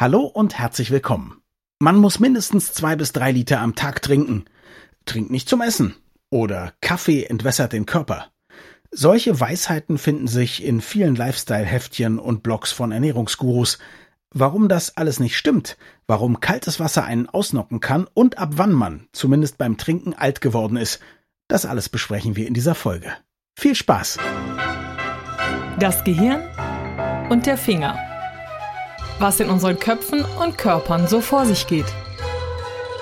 Hallo und herzlich willkommen. Man muss mindestens zwei bis drei Liter am Tag trinken. Trink nicht zum Essen. Oder Kaffee entwässert den Körper. Solche Weisheiten finden sich in vielen Lifestyle-Heftchen und Blogs von Ernährungsgurus. Warum das alles nicht stimmt, warum kaltes Wasser einen ausnocken kann und ab wann man, zumindest beim Trinken, alt geworden ist, das alles besprechen wir in dieser Folge. Viel Spaß! Das Gehirn und der Finger was in unseren Köpfen und Körpern so vor sich geht.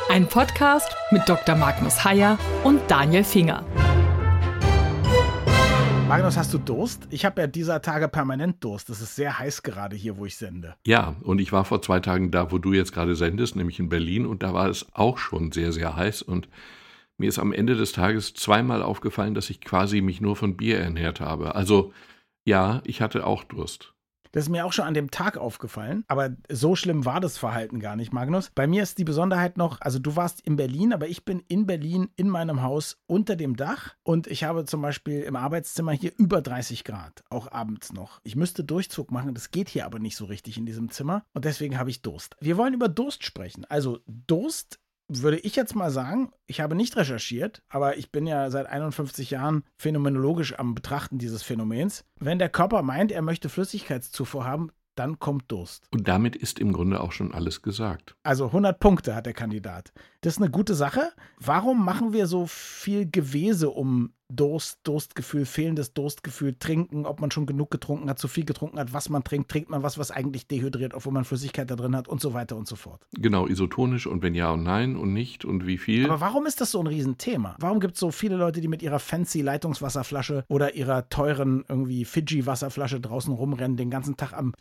Ein Podcast mit Dr. Magnus Heyer und Daniel Finger. Magnus, hast du Durst? Ich habe ja dieser Tage permanent Durst. Es ist sehr heiß gerade hier, wo ich sende. Ja, und ich war vor zwei Tagen da, wo du jetzt gerade sendest, nämlich in Berlin, und da war es auch schon sehr, sehr heiß. Und mir ist am Ende des Tages zweimal aufgefallen, dass ich quasi mich nur von Bier ernährt habe. Also ja, ich hatte auch Durst. Das ist mir auch schon an dem Tag aufgefallen. Aber so schlimm war das Verhalten gar nicht, Magnus. Bei mir ist die Besonderheit noch, also du warst in Berlin, aber ich bin in Berlin in meinem Haus unter dem Dach und ich habe zum Beispiel im Arbeitszimmer hier über 30 Grad, auch abends noch. Ich müsste Durchzug machen, das geht hier aber nicht so richtig in diesem Zimmer und deswegen habe ich Durst. Wir wollen über Durst sprechen. Also Durst würde ich jetzt mal sagen, ich habe nicht recherchiert, aber ich bin ja seit 51 Jahren phänomenologisch am Betrachten dieses Phänomens. Wenn der Körper meint, er möchte Flüssigkeitszufuhr haben, dann kommt Durst. Und damit ist im Grunde auch schon alles gesagt. Also 100 Punkte hat der Kandidat. Das ist eine gute Sache. Warum machen wir so viel Gewese um Durst, Durstgefühl, fehlendes Durstgefühl, Trinken, ob man schon genug getrunken hat, zu viel getrunken hat, was man trinkt, trinkt man was, was eigentlich dehydriert, obwohl man Flüssigkeit da drin hat und so weiter und so fort. Genau, isotonisch und wenn ja und nein und nicht und wie viel. Aber warum ist das so ein Riesenthema? Warum gibt es so viele Leute, die mit ihrer fancy Leitungswasserflasche oder ihrer teuren irgendwie Fiji-Wasserflasche draußen rumrennen, den ganzen Tag am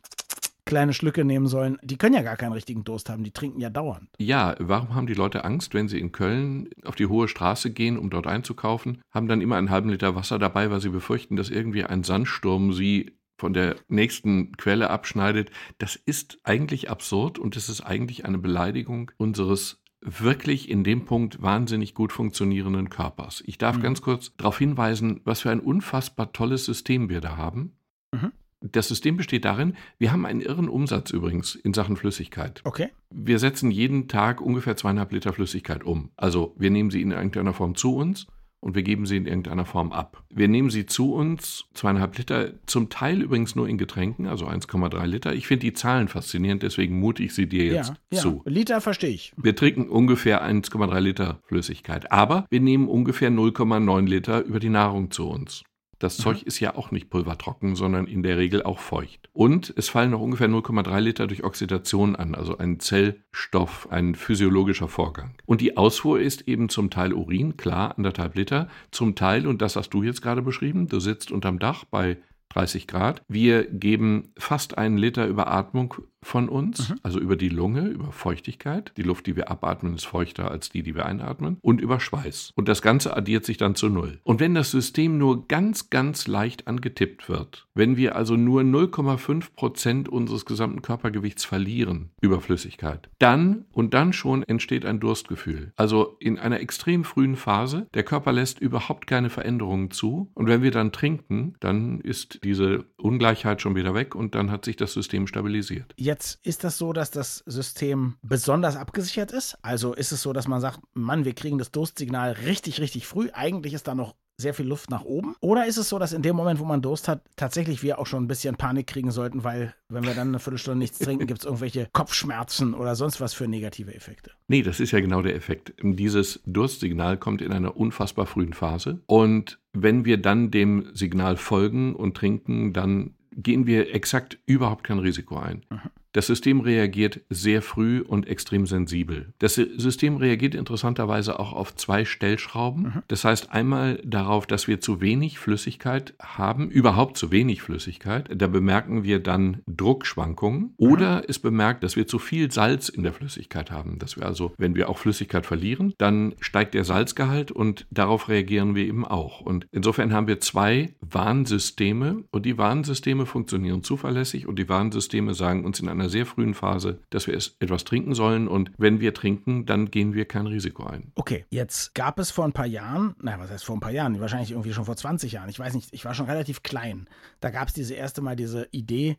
kleine Schlücke nehmen sollen, die können ja gar keinen richtigen Durst haben, die trinken ja dauernd. Ja, warum haben die Leute Angst, wenn sie in Köln auf die hohe Straße gehen, um dort einzukaufen, haben dann immer einen halben Liter Wasser dabei, weil sie befürchten, dass irgendwie ein Sandsturm sie von der nächsten Quelle abschneidet. Das ist eigentlich absurd und es ist eigentlich eine Beleidigung unseres wirklich in dem Punkt wahnsinnig gut funktionierenden Körpers. Ich darf mhm. ganz kurz darauf hinweisen, was für ein unfassbar tolles System wir da haben. Mhm. Das System besteht darin, wir haben einen irren Umsatz übrigens in Sachen Flüssigkeit. Okay. Wir setzen jeden Tag ungefähr zweieinhalb Liter Flüssigkeit um. Also wir nehmen sie in irgendeiner Form zu uns und wir geben sie in irgendeiner Form ab. Wir nehmen sie zu uns, zweieinhalb Liter, zum Teil übrigens nur in Getränken, also 1,3 Liter. Ich finde die Zahlen faszinierend, deswegen mute ich sie dir jetzt ja, zu. Ja. Liter verstehe ich. Wir trinken ungefähr 1,3 Liter Flüssigkeit, aber wir nehmen ungefähr 0,9 Liter über die Nahrung zu uns. Das mhm. Zeug ist ja auch nicht pulvertrocken, sondern in der Regel auch feucht. Und es fallen noch ungefähr 0,3 Liter durch Oxidation an, also ein Zellstoff, ein physiologischer Vorgang. Und die Ausfuhr ist eben zum Teil Urin, klar, anderthalb Liter, zum Teil, und das hast du jetzt gerade beschrieben, du sitzt unterm Dach bei 30 Grad. Wir geben fast einen Liter Überatmung von uns, mhm. also über die Lunge, über Feuchtigkeit. Die Luft, die wir abatmen, ist feuchter als die, die wir einatmen. Und über Schweiß. Und das Ganze addiert sich dann zu Null. Und wenn das System nur ganz, ganz leicht angetippt wird, wenn wir also nur 0,5 Prozent unseres gesamten Körpergewichts verlieren über Flüssigkeit, dann und dann schon entsteht ein Durstgefühl. Also in einer extrem frühen Phase, der Körper lässt überhaupt keine Veränderungen zu. Und wenn wir dann trinken, dann ist diese Ungleichheit schon wieder weg und dann hat sich das System stabilisiert. Jetzt ist das so, dass das System besonders abgesichert ist. Also ist es so, dass man sagt, Mann, wir kriegen das Durstsignal richtig, richtig früh. Eigentlich ist da noch sehr viel Luft nach oben? Oder ist es so, dass in dem Moment, wo man Durst hat, tatsächlich wir auch schon ein bisschen Panik kriegen sollten, weil wenn wir dann eine Viertelstunde nichts trinken, gibt es irgendwelche Kopfschmerzen oder sonst was für negative Effekte? Nee, das ist ja genau der Effekt. Dieses Durstsignal kommt in einer unfassbar frühen Phase und wenn wir dann dem Signal folgen und trinken, dann gehen wir exakt überhaupt kein Risiko ein. Mhm. Das System reagiert sehr früh und extrem sensibel. Das System reagiert interessanterweise auch auf zwei Stellschrauben. Mhm. Das heißt einmal darauf, dass wir zu wenig Flüssigkeit haben, überhaupt zu wenig Flüssigkeit. Da bemerken wir dann Druckschwankungen. Oder mhm. es bemerkt, dass wir zu viel Salz in der Flüssigkeit haben. Dass wir also, wenn wir auch Flüssigkeit verlieren, dann steigt der Salzgehalt und darauf reagieren wir eben auch. Und insofern haben wir zwei Warnsysteme und die Warnsysteme funktionieren zuverlässig und die Warnsysteme sagen uns in einer einer sehr frühen Phase, dass wir etwas trinken sollen und wenn wir trinken, dann gehen wir kein Risiko ein. Okay, jetzt gab es vor ein paar Jahren, naja, was heißt vor ein paar Jahren, wahrscheinlich irgendwie schon vor 20 Jahren, ich weiß nicht, ich war schon relativ klein. Da gab es diese erste Mal diese Idee,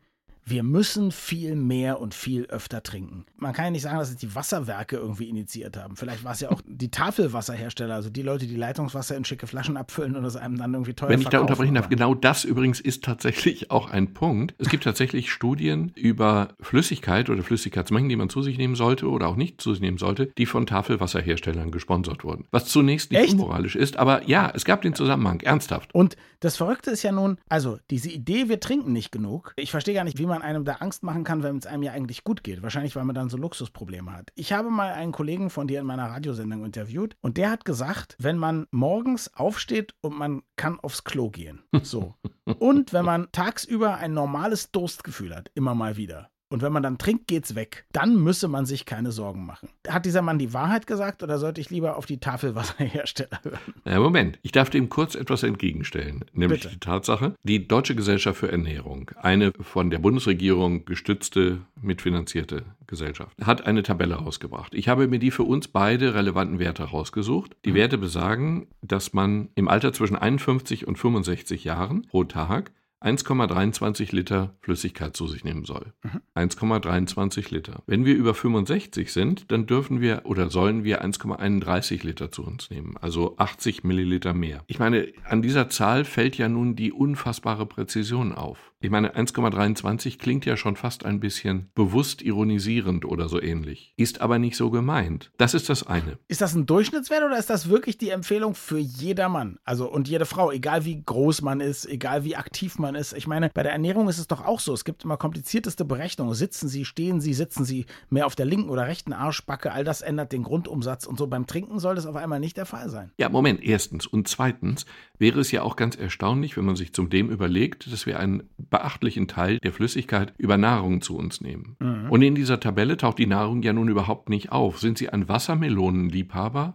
wir müssen viel mehr und viel öfter trinken. Man kann ja nicht sagen, dass es die Wasserwerke irgendwie initiiert haben. Vielleicht war es ja auch die Tafelwasserhersteller, also die Leute, die Leitungswasser in schicke Flaschen abfüllen und es einem dann irgendwie teuer Wenn ich da unterbrechen darf, genau das übrigens ist tatsächlich auch ein Punkt. Es gibt tatsächlich Studien über Flüssigkeit oder Flüssigkeitsmengen, die man zu sich nehmen sollte oder auch nicht zu sich nehmen sollte, die von Tafelwasserherstellern gesponsert wurden. Was zunächst nicht Echt? unmoralisch ist, aber ja, es gab den Zusammenhang, ernsthaft. Und das Verrückte ist ja nun, also diese Idee, wir trinken nicht genug. Ich verstehe gar nicht, wie man einem da Angst machen kann, wenn es einem ja eigentlich gut geht. Wahrscheinlich, weil man dann so Luxusprobleme hat. Ich habe mal einen Kollegen von dir in meiner Radiosendung interviewt und der hat gesagt, wenn man morgens aufsteht und man kann aufs Klo gehen. So. und wenn man tagsüber ein normales Durstgefühl hat, immer mal wieder. Und wenn man dann trinkt, geht's weg. Dann müsse man sich keine Sorgen machen. Hat dieser Mann die Wahrheit gesagt oder sollte ich lieber auf die Tafelwasserhersteller hören? Na, Moment, ich darf dem kurz etwas entgegenstellen, nämlich Bitte. die Tatsache, die Deutsche Gesellschaft für Ernährung, eine von der Bundesregierung gestützte, mitfinanzierte Gesellschaft, hat eine Tabelle rausgebracht. Ich habe mir die für uns beide relevanten Werte rausgesucht. Die Werte besagen, dass man im Alter zwischen 51 und 65 Jahren pro Tag 1,23 Liter Flüssigkeit zu sich nehmen soll. 1,23 Liter. Wenn wir über 65 sind, dann dürfen wir oder sollen wir 1,31 Liter zu uns nehmen, also 80 Milliliter mehr. Ich meine, an dieser Zahl fällt ja nun die unfassbare Präzision auf. Ich meine, 1,23 klingt ja schon fast ein bisschen bewusst ironisierend oder so ähnlich. Ist aber nicht so gemeint. Das ist das eine. Ist das ein Durchschnittswert oder ist das wirklich die Empfehlung für jedermann? Also und jede Frau, egal wie groß man ist, egal wie aktiv man ist. Ich meine, bei der Ernährung ist es doch auch so. Es gibt immer komplizierteste Berechnungen. Sitzen Sie, stehen Sie, sitzen Sie mehr auf der linken oder rechten Arschbacke. All das ändert den Grundumsatz und so. Beim Trinken soll das auf einmal nicht der Fall sein. Ja, Moment, erstens. Und zweitens wäre es ja auch ganz erstaunlich, wenn man sich zum dem überlegt, dass wir einen beachtlichen Teil der Flüssigkeit über Nahrung zu uns nehmen. Und in dieser Tabelle taucht die Nahrung ja nun überhaupt nicht auf. Sind Sie ein Wassermelonenliebhaber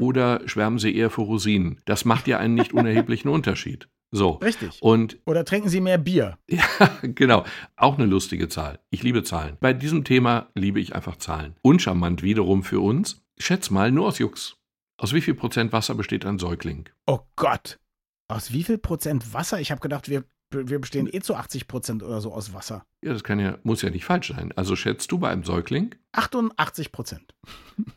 oder schwärmen Sie eher für Rosinen? Das macht ja einen nicht unerheblichen Unterschied. So. Richtig. Und Oder trinken Sie mehr Bier? ja, genau. Auch eine lustige Zahl. Ich liebe Zahlen. Bei diesem Thema liebe ich einfach Zahlen. Uncharmant wiederum für uns. Schätz mal, nur aus Jux. Aus wie viel Prozent Wasser besteht ein Säugling? Oh Gott. Aus wie viel Prozent Wasser? Ich habe gedacht, wir, wir bestehen eh zu 80 Prozent oder so aus Wasser. Ja, das kann ja, muss ja nicht falsch sein. Also schätzt du bei einem Säugling? 88 Prozent.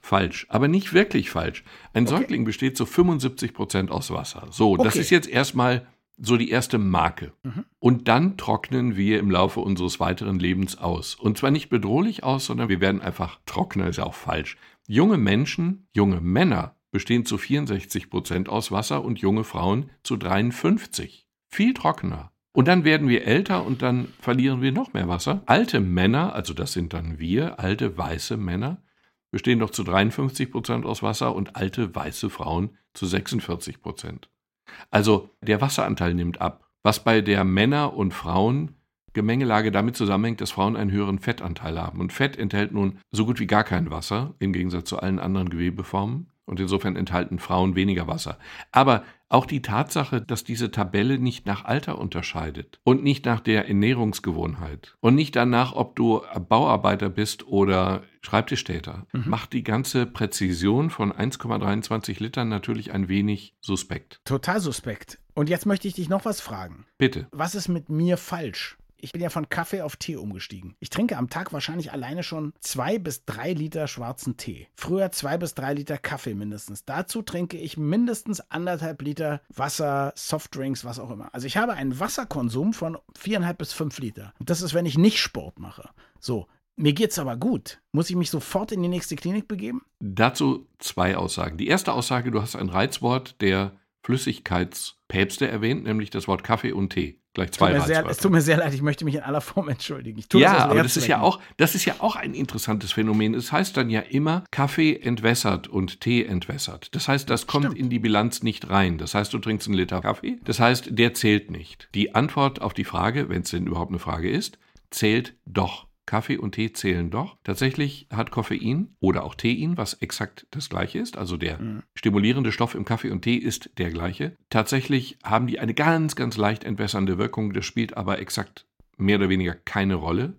Falsch, aber nicht wirklich falsch. Ein Okay. Säugling besteht zu 75 Prozent aus Wasser. So, das Okay. ist jetzt erstmal so die erste Marke. Mhm. Und dann trocknen wir im Laufe unseres weiteren Lebens aus. Und zwar nicht bedrohlich aus, sondern wir werden einfach trockener, ist ja auch falsch. Junge Menschen, junge Männer bestehen zu 64 Prozent aus Wasser und junge Frauen zu 53. Viel trockener. Und dann werden wir älter und dann verlieren wir noch mehr Wasser. Alte Männer, also das sind dann wir, alte weiße Männer, bestehen doch zu 53 Prozent aus Wasser und alte weiße Frauen zu 46 Prozent. Also der Wasseranteil nimmt ab, was bei der Männer- und Frauen-Gemengelage damit zusammenhängt, dass Frauen einen höheren Fettanteil haben. Und Fett enthält nun so gut wie gar kein Wasser, im Gegensatz zu allen anderen Gewebeformen. Und insofern enthalten Frauen weniger Wasser. Aber auch die Tatsache, dass diese Tabelle nicht nach Alter unterscheidet und nicht nach der Ernährungsgewohnheit und nicht danach, ob du Bauarbeiter bist oder Schreibtischtäter, macht die ganze Präzision von 1,23 Litern natürlich ein wenig suspekt. Total suspekt. Und jetzt möchte ich dich noch was fragen. Bitte. Was ist mit mir falsch? Ich bin ja von Kaffee auf Tee umgestiegen. Ich trinke am Tag wahrscheinlich alleine schon zwei bis drei Liter schwarzen Tee. Früher zwei bis drei Liter Kaffee mindestens. Dazu trinke ich mindestens anderthalb Liter Wasser, Softdrinks, was auch immer. Also ich habe einen Wasserkonsum von viereinhalb bis fünf Liter. Und das ist, wenn ich nicht Sport mache. So. Mir geht's aber gut. Muss ich mich sofort in die nächste Klinik begeben? Dazu zwei Aussagen. Die erste Aussage, du hast ein Reizwort der Flüssigkeitspäpste erwähnt, nämlich das Wort Kaffee und Tee. Gleich zwei Tut mir sehr, Reizwörter. es tut mir sehr leid, ich möchte mich in aller Form entschuldigen. Ja, das aus aber das ist ja auch, das ist ja auch ein interessantes Phänomen. Es heißt dann ja immer Kaffee entwässert und Tee entwässert. Das heißt, das kommt Stimmt. in die Bilanz nicht rein. Das heißt, du trinkst einen Liter Kaffee. Das heißt, der zählt nicht. Die Antwort auf die Frage, wenn es denn überhaupt eine Frage ist, zählt doch. Kaffee und Tee zählen doch. Tatsächlich hat Koffein oder auch Tein, was exakt das gleiche ist, also der stimulierende Stoff im Kaffee und Tee ist der gleiche. Tatsächlich haben die eine ganz, ganz leicht entwässernde Wirkung. Das spielt aber exakt mehr oder weniger keine Rolle.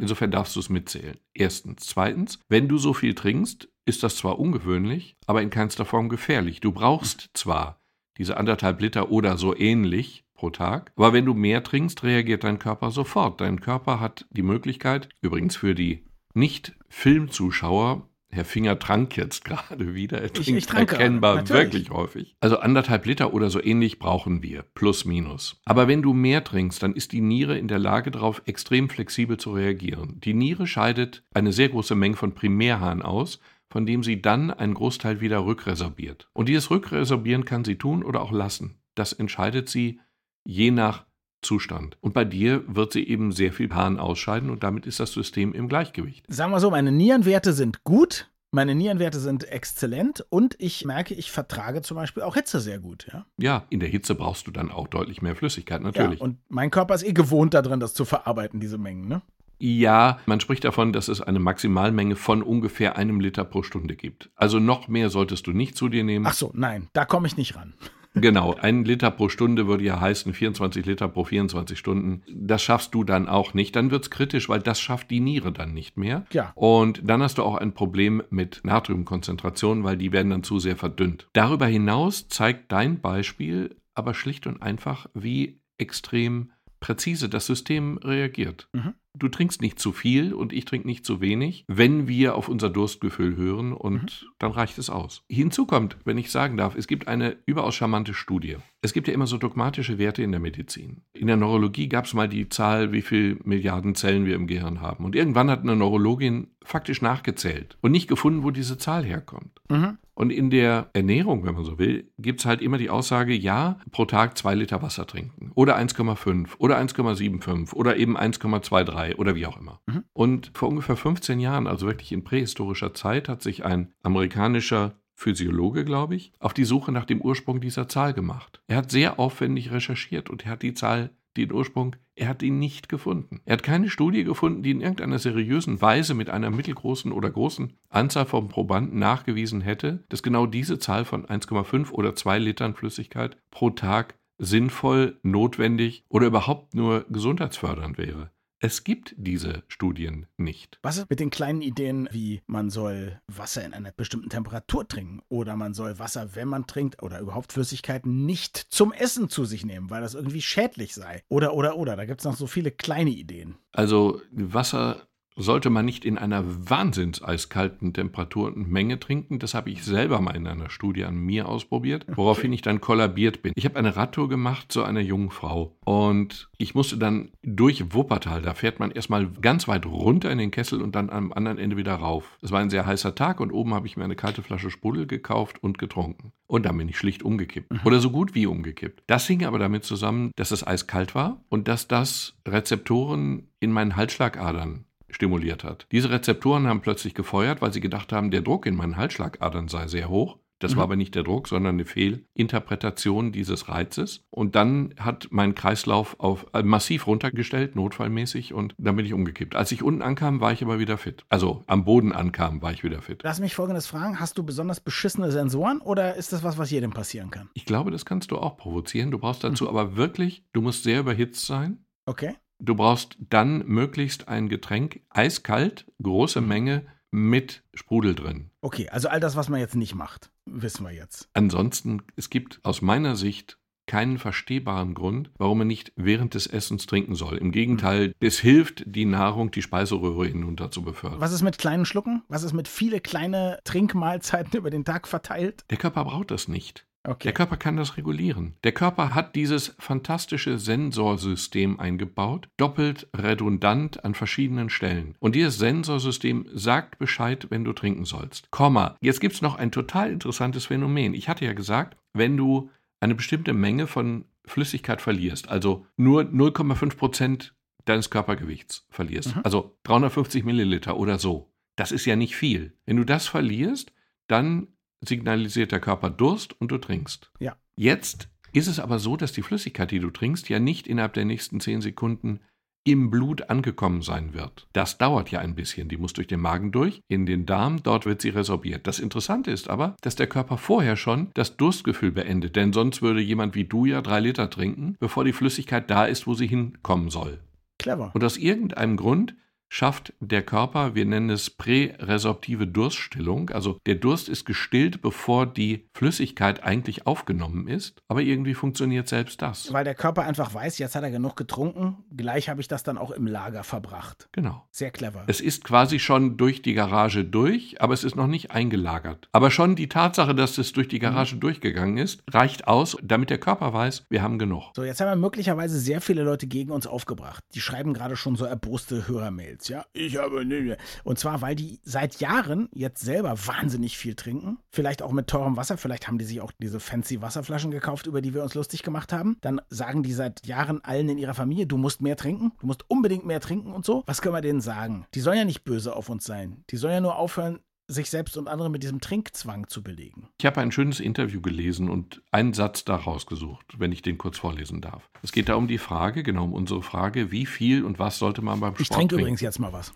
Insofern darfst du es mitzählen. Erstens. Zweitens, wenn du so viel trinkst, ist das zwar ungewöhnlich, aber in keinster Form gefährlich. Du brauchst zwar diese anderthalb Liter oder so ähnlich pro Tag. Aber wenn du mehr trinkst, reagiert dein Körper sofort. Dein Körper hat die Möglichkeit, übrigens für die Nicht-Filmzuschauer, Herr Finger trank jetzt gerade wieder. Er trinkt ich, ich erkennbar gerade, wirklich häufig. Also anderthalb Liter oder so ähnlich brauchen wir, plus minus. Aber wenn du mehr trinkst, dann ist die Niere in der Lage darauf, extrem flexibel zu reagieren. Die Niere scheidet eine sehr große Menge von Primärharn aus, von dem sie dann einen Großteil wieder rückresorbiert. Und dieses Rückresorbieren kann sie tun oder auch lassen. Das entscheidet sie je nach Zustand. Und bei dir wird sie eben sehr viel Harn ausscheiden und damit ist das System im Gleichgewicht. Sagen wir so, meine Nierenwerte sind gut. Meine Nierenwerte sind exzellent und ich merke, ich vertrage zum Beispiel auch Hitze sehr gut. Ja, ja in der Hitze brauchst du dann auch deutlich mehr Flüssigkeit, natürlich. Ja, und mein Körper ist eh gewohnt darin, das zu verarbeiten, diese Mengen. Ne? Ja, man spricht davon, dass es eine Maximalmenge von ungefähr einem Liter pro Stunde gibt. Also noch mehr solltest du nicht zu dir nehmen. Ach so, nein, da komme ich nicht ran. Genau, ein Liter pro Stunde würde ja heißen 24 Liter pro 24 Stunden. Das schaffst du dann auch nicht. Dann wird es kritisch, weil das schafft die Niere dann nicht mehr. Ja. Und dann hast du auch ein Problem mit Natriumkonzentrationen, weil die werden dann zu sehr verdünnt. Darüber hinaus zeigt dein Beispiel aber schlicht und einfach, wie extrem präzise das System reagiert. Mhm. Du trinkst nicht zu viel und ich trinke nicht zu wenig, wenn wir auf unser Durstgefühl hören und mhm. dann reicht es aus. Hinzu kommt, wenn ich sagen darf, es gibt eine überaus charmante Studie. Es gibt ja immer so dogmatische Werte in der Medizin. In der Neurologie gab es mal die Zahl, wie viele Milliarden Zellen wir im Gehirn haben. Und irgendwann hat eine Neurologin faktisch nachgezählt und nicht gefunden, wo diese Zahl herkommt. Mhm. Und in der Ernährung, wenn man so will, gibt es halt immer die Aussage, ja, pro Tag zwei Liter Wasser trinken oder 1,5 oder 1,75 oder eben 1,23 oder wie auch immer. Mhm. Und vor ungefähr 15 Jahren, also wirklich in prähistorischer Zeit, hat sich ein amerikanischer Physiologe, glaube ich, auf die Suche nach dem Ursprung dieser Zahl gemacht. Er hat sehr aufwendig recherchiert und er hat die Zahl den Ursprung, er hat ihn nicht gefunden. Er hat keine Studie gefunden, die in irgendeiner seriösen Weise mit einer mittelgroßen oder großen Anzahl von Probanden nachgewiesen hätte, dass genau diese Zahl von 1,5 oder 2 Litern Flüssigkeit pro Tag sinnvoll, notwendig oder überhaupt nur gesundheitsfördernd wäre. Es gibt diese Studien nicht. Was ist mit den kleinen Ideen, wie man soll Wasser in einer bestimmten Temperatur trinken oder man soll Wasser, wenn man trinkt oder überhaupt Flüssigkeiten nicht zum Essen zu sich nehmen, weil das irgendwie schädlich sei? Oder, oder, oder. Da gibt es noch so viele kleine Ideen. Also Wasser sollte man nicht in einer wahnsinns eiskalten Temperatur und Menge trinken. Das habe ich selber mal in einer Studie an mir ausprobiert, woraufhin ich dann kollabiert bin. Ich habe eine Radtour gemacht zu einer jungen Frau und ich musste dann durch Wuppertal, da fährt man erstmal ganz weit runter in den Kessel und dann am anderen Ende wieder rauf. Es war ein sehr heißer Tag und oben habe ich mir eine kalte Flasche Sprudel gekauft und getrunken. Und dann bin ich schlicht umgekippt. Mhm. Oder so gut wie umgekippt. Das hing aber damit zusammen, dass es eiskalt war und dass das Rezeptoren in meinen Halsschlagadern stimuliert hat. Diese Rezeptoren haben plötzlich gefeuert, weil sie gedacht haben, der Druck in meinen Halsschlagadern sei sehr hoch. Das mhm. war aber nicht der Druck, sondern eine Fehlinterpretation dieses Reizes. Und dann hat mein Kreislauf auf äh, massiv runtergestellt, notfallmäßig, und dann bin ich umgekippt. Als ich unten ankam, war ich aber wieder fit. Also am Boden ankam, war ich wieder fit. Lass mich folgendes fragen: Hast du besonders beschissene Sensoren oder ist das was, was jedem passieren kann? Ich glaube, das kannst du auch provozieren. Du brauchst dazu mhm. aber wirklich, du musst sehr überhitzt sein. Okay. Du brauchst dann möglichst ein Getränk eiskalt, große mhm. Menge mit Sprudel drin. Okay, also all das, was man jetzt nicht macht, wissen wir jetzt. Ansonsten, es gibt aus meiner Sicht keinen verstehbaren Grund, warum man nicht während des Essens trinken soll. Im Gegenteil, mhm. es hilft, die Nahrung, die Speiseröhre hinunter zu befördern. Was ist mit kleinen Schlucken? Was ist mit viele kleine Trinkmahlzeiten über den Tag verteilt? Der Körper braucht das nicht. Okay. Der Körper kann das regulieren. Der Körper hat dieses fantastische Sensorsystem eingebaut, doppelt redundant an verschiedenen Stellen. Und dieses Sensorsystem sagt Bescheid, wenn du trinken sollst. Komma. Jetzt gibt es noch ein total interessantes Phänomen. Ich hatte ja gesagt, wenn du eine bestimmte Menge von Flüssigkeit verlierst, also nur 0,5 Prozent deines Körpergewichts verlierst, mhm. also 350 Milliliter oder so, das ist ja nicht viel. Wenn du das verlierst, dann signalisiert der Körper Durst und du trinkst. Ja. Jetzt ist es aber so, dass die Flüssigkeit, die du trinkst, ja nicht innerhalb der nächsten zehn Sekunden im Blut angekommen sein wird. Das dauert ja ein bisschen. Die muss durch den Magen durch, in den Darm, dort wird sie resorbiert. Das Interessante ist aber, dass der Körper vorher schon das Durstgefühl beendet, denn sonst würde jemand wie du ja drei Liter trinken, bevor die Flüssigkeit da ist, wo sie hinkommen soll. Clever. Und aus irgendeinem Grund schafft der Körper, wir nennen es präresorptive Durststillung. Also der Durst ist gestillt, bevor die Flüssigkeit eigentlich aufgenommen ist. Aber irgendwie funktioniert selbst das. Weil der Körper einfach weiß, jetzt hat er genug getrunken, gleich habe ich das dann auch im Lager verbracht. Genau. Sehr clever. Es ist quasi schon durch die Garage durch, aber es ist noch nicht eingelagert. Aber schon die Tatsache, dass es durch die Garage mhm. durchgegangen ist, reicht aus, damit der Körper weiß, wir haben genug. So, jetzt haben wir möglicherweise sehr viele Leute gegen uns aufgebracht. Die schreiben gerade schon so erboste Hörermails, ja? Ich habe nicht. Und zwar, weil die seit Jahren jetzt selber wahnsinnig viel trinken. Vielleicht auch mit teurem Wasser. Vielleicht haben die sich auch diese fancy Wasserflaschen gekauft, über die wir uns lustig gemacht haben. Dann sagen die seit Jahren allen in ihrer Familie, du musst mehr trinken. Du musst unbedingt mehr trinken und so. Was können wir denen sagen? Die sollen ja nicht böse auf uns sein. Die sollen ja nur aufhören, sich selbst und andere mit diesem Trinkzwang zu belegen. Ich habe ein schönes Interview gelesen und einen Satz daraus gesucht, wenn ich den kurz vorlesen darf. Es geht da um die Frage, genau um unsere Frage, wie viel und was sollte man beim Sport Ich trinke übrigens jetzt mal was.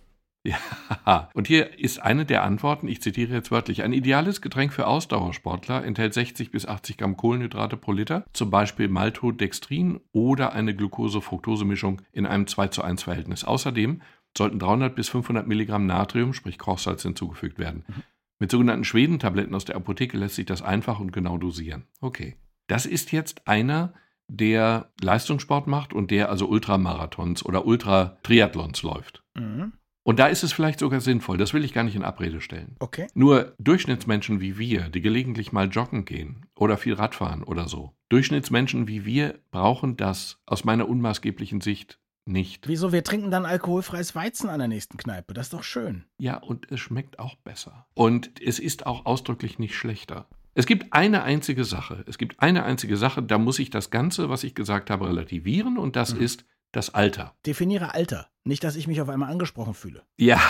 Ja, und hier ist eine der Antworten, ich zitiere jetzt wörtlich, ein ideales Getränk für Ausdauersportler enthält 60 bis 80 Gramm Kohlenhydrate pro Liter, zum Beispiel Maltodextrin oder eine Glucose-Fructose-Mischung in einem 2 zu 1 Verhältnis. Außerdem sollten 300 bis 500 Milligramm Natrium, sprich Kochsalz, hinzugefügt werden. Mhm. Mit sogenannten Schwedentabletten aus der Apotheke lässt sich das einfach und genau dosieren. Okay. Das ist jetzt einer, der Leistungssport macht und der also Ultramarathons oder Ultratriathlons läuft. Mhm. Und da ist es vielleicht sogar sinnvoll, das will ich gar nicht in Abrede stellen. Okay. Nur Durchschnittsmenschen wie wir, die gelegentlich mal joggen gehen oder viel Radfahren oder so, Durchschnittsmenschen wie wir brauchen das aus meiner unmaßgeblichen Sicht nicht. Wieso? Wir trinken dann alkoholfreies Weizen an der nächsten Kneipe. Das ist doch schön. Ja, und es schmeckt auch besser. Und es ist auch ausdrücklich nicht schlechter. Es gibt eine einzige Sache. Es gibt eine einzige Sache, da muss ich das Ganze, was ich gesagt habe, relativieren und das mhm. ist das Alter. Definiere Alter. Nicht, dass ich mich auf einmal angesprochen fühle. Ja,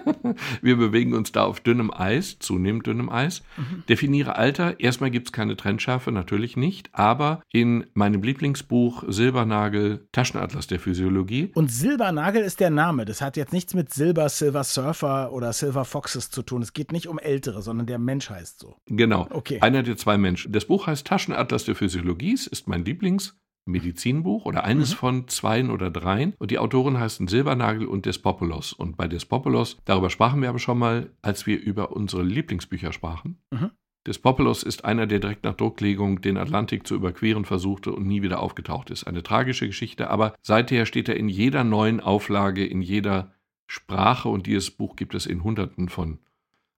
Wir bewegen uns da auf dünnem Eis, zunehmend dünnem Eis. Mhm. Definiere Alter. Erstmal gibt es keine Trennschärfe, natürlich nicht. Aber in meinem Lieblingsbuch Silbernagel, Taschenatlas der Physiologie. Und Silbernagel ist der Name. Das hat jetzt nichts mit Silber, Silver Surfer oder Silver Foxes zu tun. Es geht nicht um Ältere, sondern der Mensch heißt so. Genau. Okay. Einer der zwei Menschen. Das Buch heißt Taschenatlas der Physiologie, ist mein Lieblings. Medizinbuch oder eines mhm. von zweien oder dreien. Und die Autoren heißen Silbernagel und Despopulos. Und bei Despopulos, darüber sprachen wir aber schon mal, als wir über unsere Lieblingsbücher sprachen. Mhm. Despopulos ist einer, der direkt nach Drucklegung den Atlantik zu überqueren versuchte und nie wieder aufgetaucht ist. Eine tragische Geschichte, aber seither steht er in jeder neuen Auflage, in jeder Sprache und dieses Buch gibt es in Hunderten von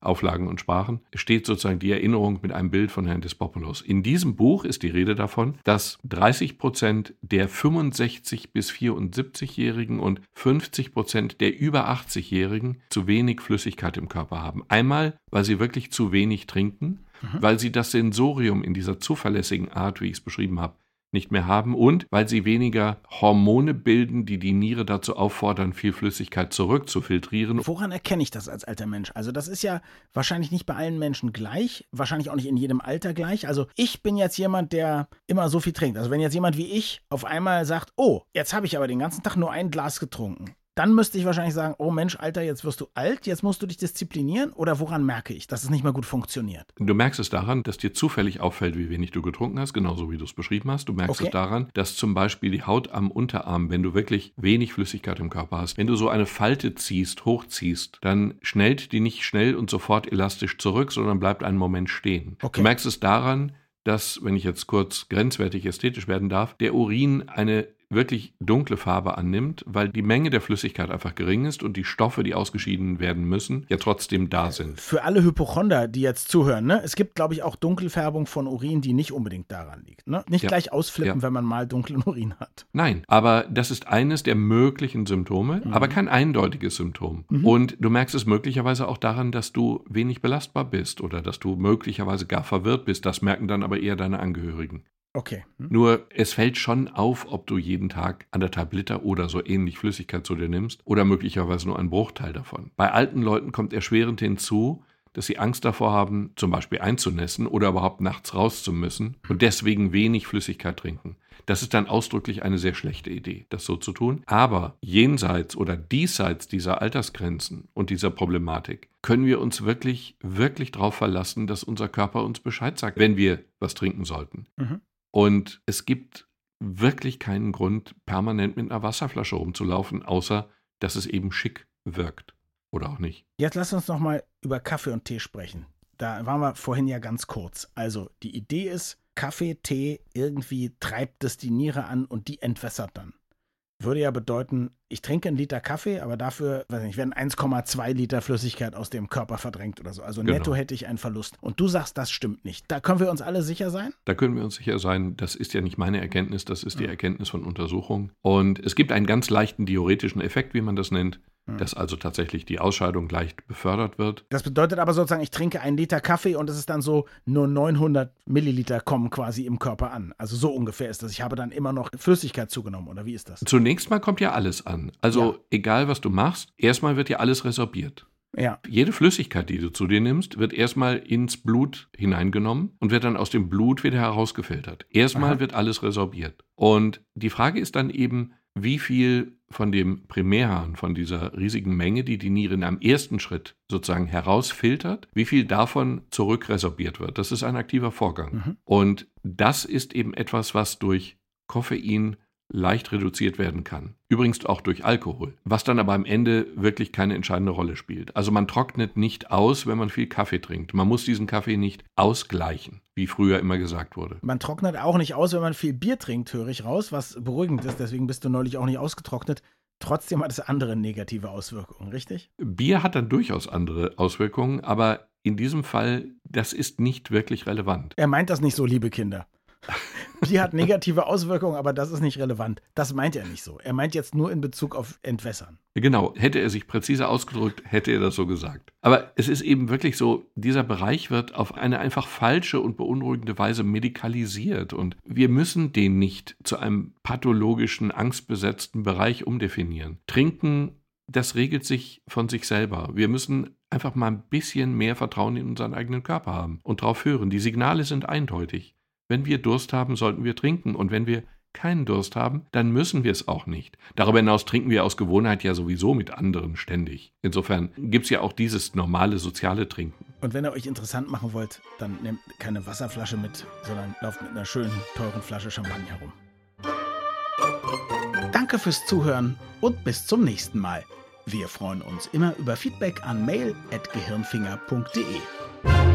Auflagen und Sprachen, steht sozusagen die Erinnerung mit einem Bild von Herrn Despopoulos. In diesem Buch ist die Rede davon, dass 30 Prozent der 65 bis 74-Jährigen und 50 Prozent der über 80-Jährigen zu wenig Flüssigkeit im Körper haben. Einmal, weil sie wirklich zu wenig trinken, mhm. weil sie das Sensorium in dieser zuverlässigen Art, wie ich es beschrieben habe, nicht mehr haben und weil sie weniger Hormone bilden, die die Niere dazu auffordern, viel Flüssigkeit zurückzufiltrieren. Woran erkenne ich das als alter Mensch? Also das ist ja wahrscheinlich nicht bei allen Menschen gleich, wahrscheinlich auch nicht in jedem Alter gleich. Also ich bin jetzt jemand, der immer so viel trinkt. Also wenn jetzt jemand wie ich auf einmal sagt, oh, jetzt habe ich aber den ganzen Tag nur ein Glas getrunken, dann müsste ich wahrscheinlich sagen, oh Mensch, Alter, jetzt wirst du alt, jetzt musst du dich disziplinieren. Oder woran merke ich, dass es nicht mehr gut funktioniert? Du merkst es daran, dass dir zufällig auffällt, wie wenig du getrunken hast, genauso wie du es beschrieben hast. Du merkst okay. es daran, dass zum Beispiel die Haut am Unterarm, wenn du wirklich wenig Flüssigkeit im Körper hast, wenn du so eine Falte ziehst, hochziehst, dann schnellt die nicht schnell und sofort elastisch zurück, sondern bleibt einen Moment stehen. Okay. Du merkst es daran, dass, wenn ich jetzt kurz grenzwertig ästhetisch werden darf, der Urin eine wirklich dunkle Farbe annimmt, weil die Menge der Flüssigkeit einfach gering ist und die Stoffe, die ausgeschieden werden müssen, ja trotzdem da sind. Für alle Hypochonder, die jetzt zuhören, ne? es gibt, glaube ich, auch Dunkelfärbung von Urin, die nicht unbedingt daran liegt. Ne? Nicht ja. gleich ausflippen, ja. wenn man mal dunklen Urin hat. Nein, aber das ist eines der möglichen Symptome, mhm. aber kein eindeutiges Symptom. Mhm. Und du merkst es möglicherweise auch daran, dass du wenig belastbar bist oder dass du möglicherweise gar verwirrt bist. Das merken dann aber eher deine Angehörigen. Okay. Hm. Nur es fällt schon auf, ob du jeden Tag anderthalb Liter oder so ähnlich Flüssigkeit zu dir nimmst oder möglicherweise nur einen Bruchteil davon. Bei alten Leuten kommt erschwerend hinzu, dass sie Angst davor haben, zum Beispiel einzunässen oder überhaupt nachts raus zu müssen und deswegen wenig Flüssigkeit trinken. Das ist dann ausdrücklich eine sehr schlechte Idee, das so zu tun. Aber jenseits oder diesseits dieser Altersgrenzen und dieser Problematik können wir uns wirklich, wirklich darauf verlassen, dass unser Körper uns Bescheid sagt, wenn wir was trinken sollten. Mhm. Und es gibt wirklich keinen Grund, permanent mit einer Wasserflasche rumzulaufen, außer dass es eben schick wirkt. Oder auch nicht. Jetzt lass uns noch mal über Kaffee und Tee sprechen. Da waren wir vorhin ja ganz kurz. Also die Idee ist, Kaffee, Tee, irgendwie treibt es die Niere an und die entwässert dann. Würde ja bedeuten, ich trinke einen Liter Kaffee, aber dafür, weiß nicht, werden 1,2 Liter Flüssigkeit aus dem Körper verdrängt oder so. Also Genau. netto hätte ich einen Verlust. Und du sagst, das stimmt nicht. Da können wir uns alle sicher sein? Da können wir uns sicher sein, das ist ja nicht meine Erkenntnis, das ist die Mhm. Erkenntnis von Untersuchungen. Und es gibt einen ganz leichten diuretischen Effekt, wie man das nennt, Mhm. dass also tatsächlich die Ausscheidung leicht befördert wird. Das bedeutet aber sozusagen, ich trinke einen Liter Kaffee und es ist dann so, nur 900 Milliliter kommen quasi im Körper an. Also so ungefähr ist das. Ich habe dann immer noch Flüssigkeit zugenommen, oder wie ist das? Zunächst mal kommt ja alles an. Also Ja. egal, was du machst, erstmal wird ja alles resorbiert. Ja. Jede Flüssigkeit, die du zu dir nimmst, wird erstmal ins Blut hineingenommen und wird dann aus dem Blut wieder herausgefiltert. Erstmal Aha. wird alles resorbiert. Und die Frage ist dann eben, wie viel von dem Primärhahn, von dieser riesigen Menge, die die Niere in einem ersten Schritt sozusagen herausfiltert, wie viel davon zurückresorbiert wird. Das ist ein aktiver Vorgang. Mhm. Und das ist eben etwas, was durch Koffein leicht reduziert werden kann. Übrigens auch durch Alkohol, was dann aber am Ende wirklich keine entscheidende Rolle spielt. Also man trocknet nicht aus, wenn man viel Kaffee trinkt. Man muss diesen Kaffee nicht ausgleichen, wie früher immer gesagt wurde. Man trocknet auch nicht aus, wenn man viel Bier trinkt, höre ich raus, was beruhigend ist. Deswegen bist du neulich auch nicht ausgetrocknet. Trotzdem hat es andere negative Auswirkungen, richtig? Bier hat dann durchaus andere Auswirkungen, aber in diesem Fall, das ist nicht wirklich relevant. Er meint das nicht so, liebe Kinder. Bier hat negative Auswirkungen, aber das ist nicht relevant. Das meint er nicht so. Er meint jetzt nur in Bezug auf Entwässern. Genau, hätte er sich präziser ausgedrückt, hätte er das so gesagt. Aber es ist eben wirklich so, dieser Bereich wird auf eine einfach falsche und beunruhigende Weise medikalisiert und wir müssen den nicht zu einem pathologischen, angstbesetzten Bereich umdefinieren. Trinken, das regelt sich von sich selber. Wir müssen einfach mal ein bisschen mehr Vertrauen in unseren eigenen Körper haben und darauf hören. Die Signale sind eindeutig. Wenn wir Durst haben, sollten wir trinken. Und wenn wir keinen Durst haben, dann müssen wir es auch nicht. Darüber hinaus trinken wir aus Gewohnheit ja sowieso mit anderen ständig. Insofern gibt es ja auch dieses normale soziale Trinken. Und wenn ihr euch interessant machen wollt, dann nehmt keine Wasserflasche mit, sondern lauft mit einer schönen, teuren Flasche Champagner rum. Danke fürs Zuhören und bis zum nächsten Mal. Wir freuen uns immer über Feedback an mail.gehirnfinger.de.